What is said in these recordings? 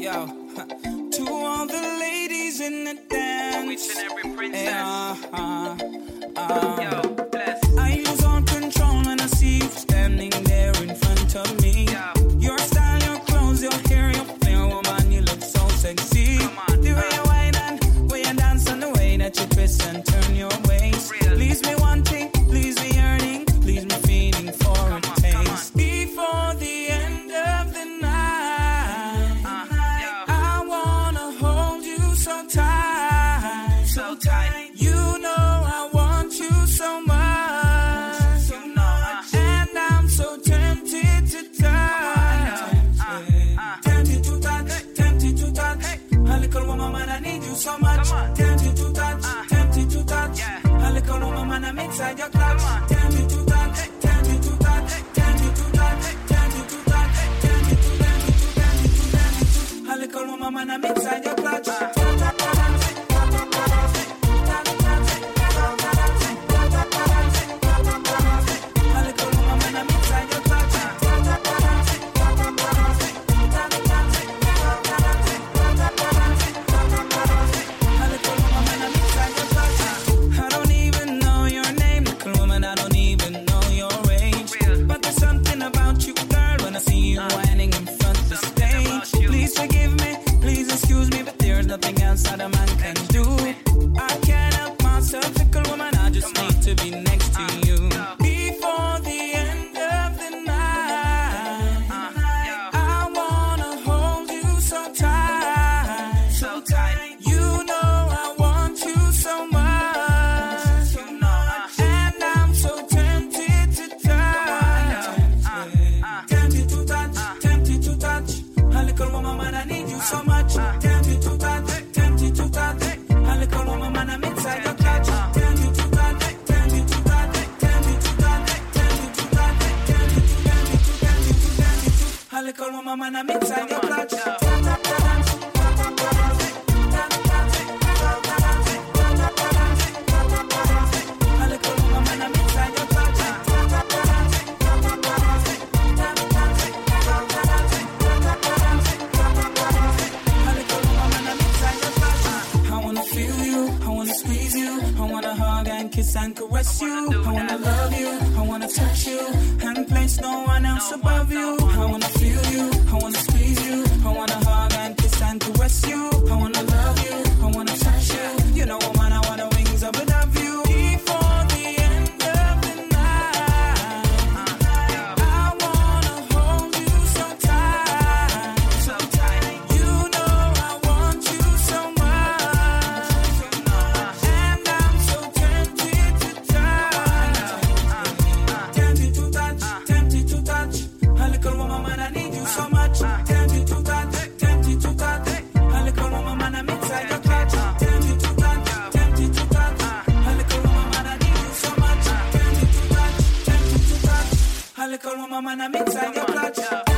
Yo, to all the ladies in the dance. To each and every princess. Yeah, uh, uh, uh. Yo. touch you and place no one else above you. woman, I'm inside your clutch.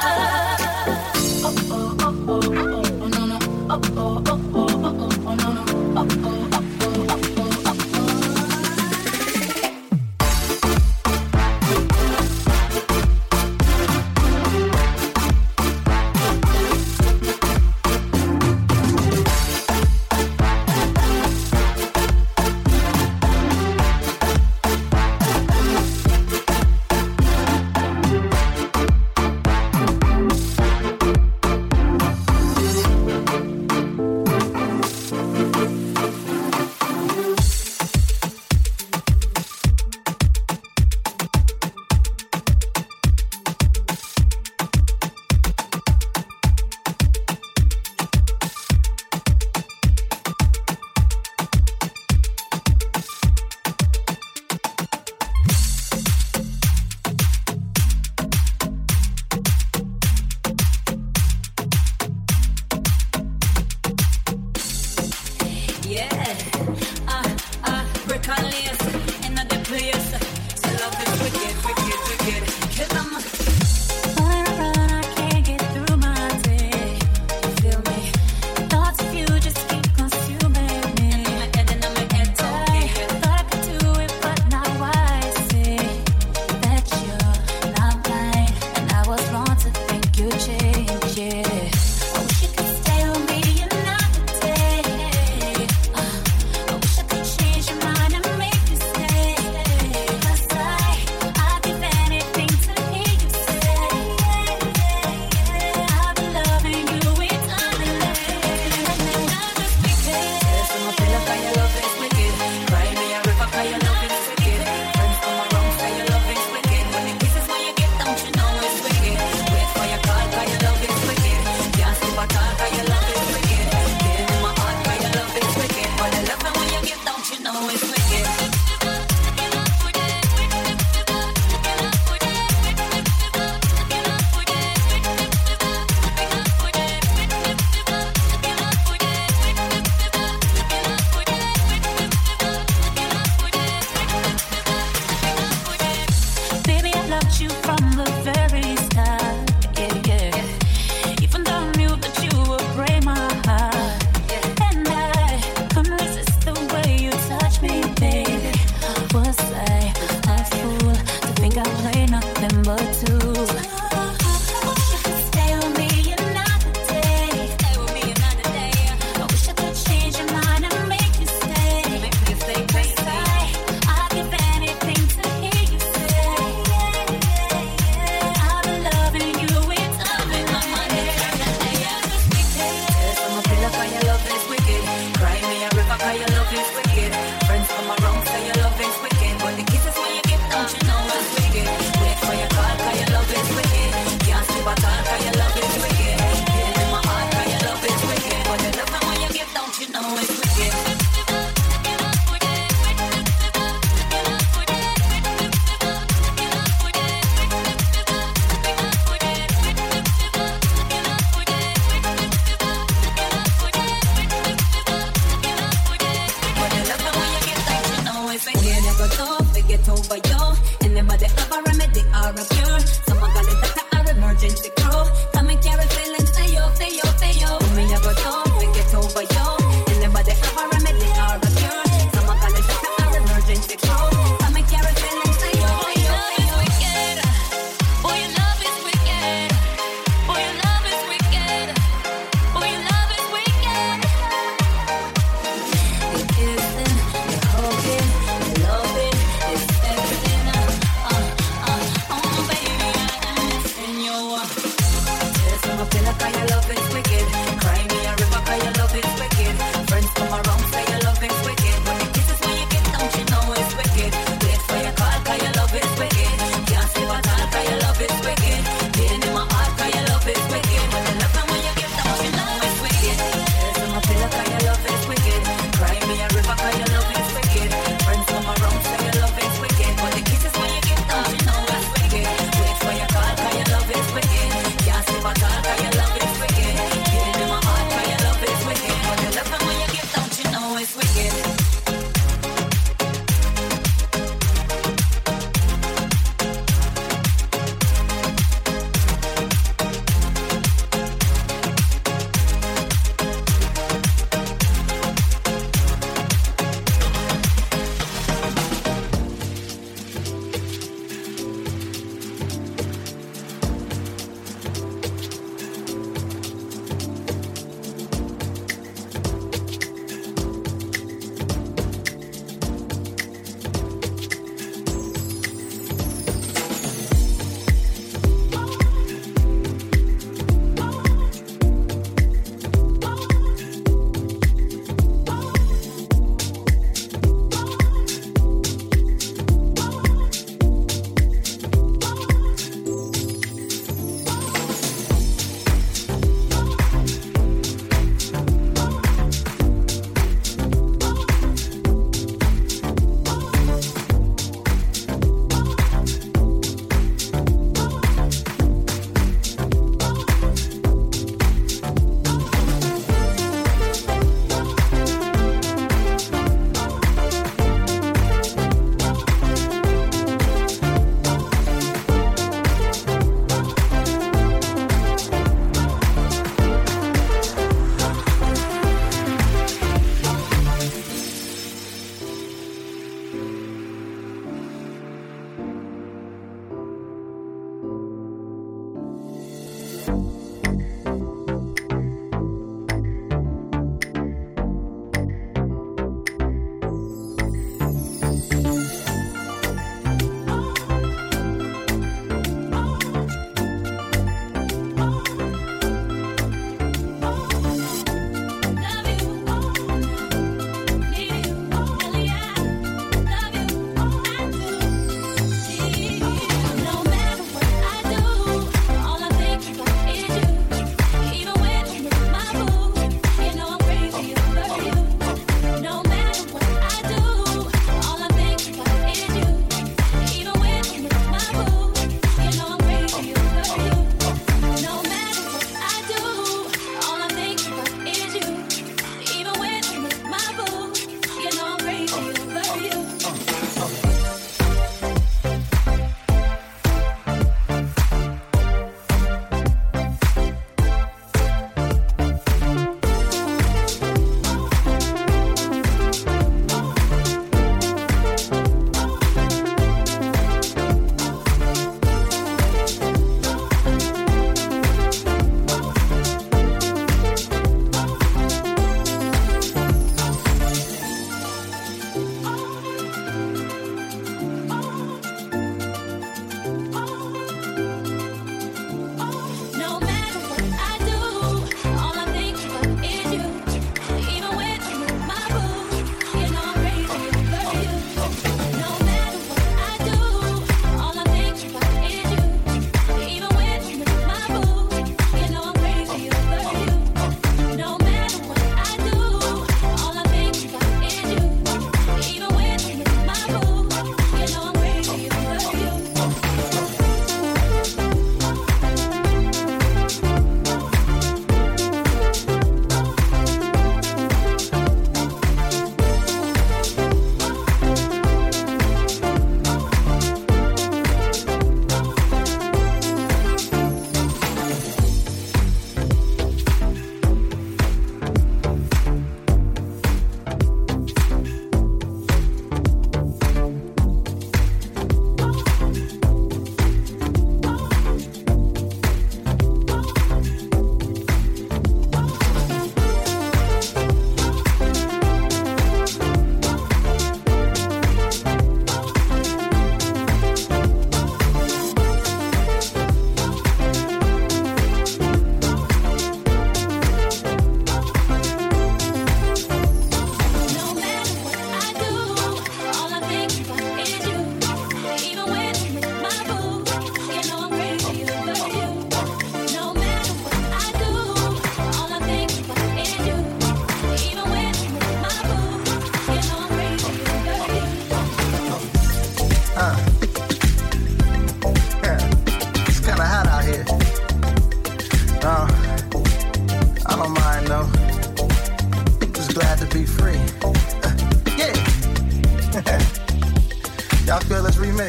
Crazy,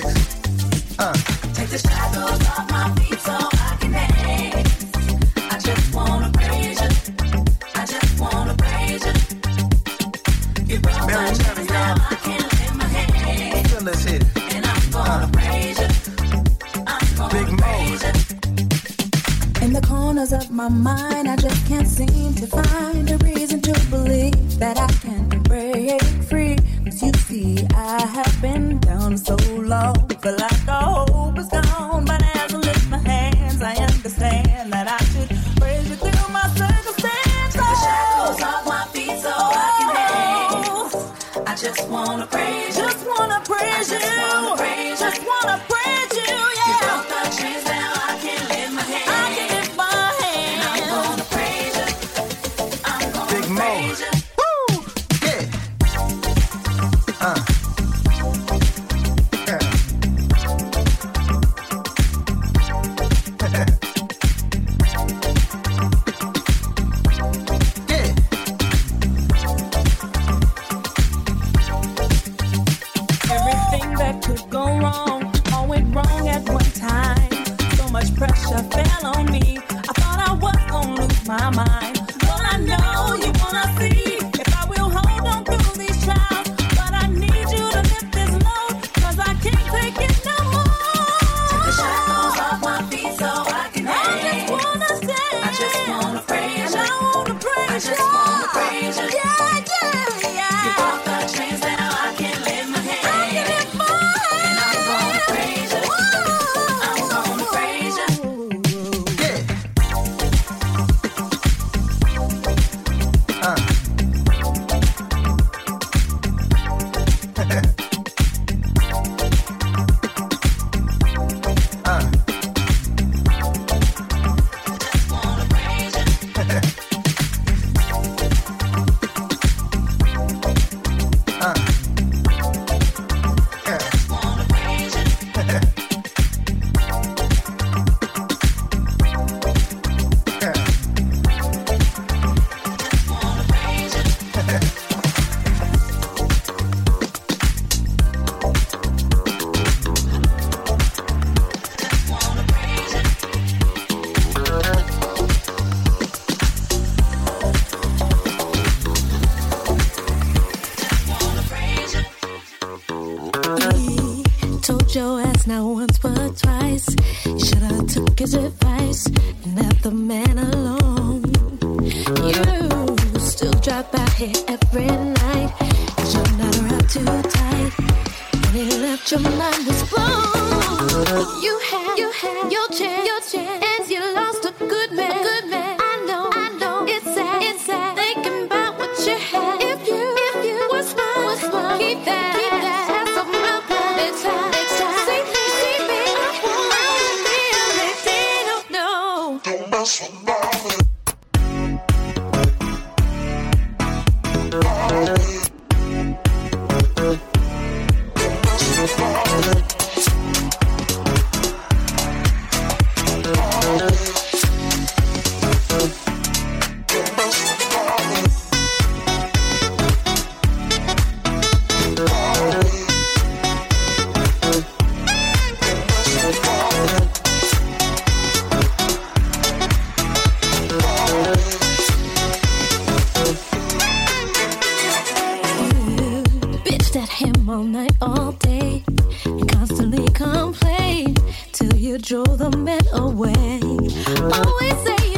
remix? Uh. Take the shackles off my feet so I can dance. I just wanna praise you. I just wanna praise you. You broke Mary my chains, now. I can lift my hands. Feel this here. And I'm gonna praise you. I'm gonna Big praise you. In the corners of my mind, I just can't seem to find a reason to believe that I can I have been down so long, feel like all hope is gone. But as I lift my hands, I understand that I should praise you through my circumstances. Take the shackles off my feet so I can dance. Oh, I just wanna praise you. Just wanna praise I just you. wanna praise my mind. Told not once but twice. You should've took his advice and left the man alone. You still drop out here every night. Cause you're not around too tight. When he left, your mind was blown. You had, you had your chance, your chance, no. You drove the men away. Always saying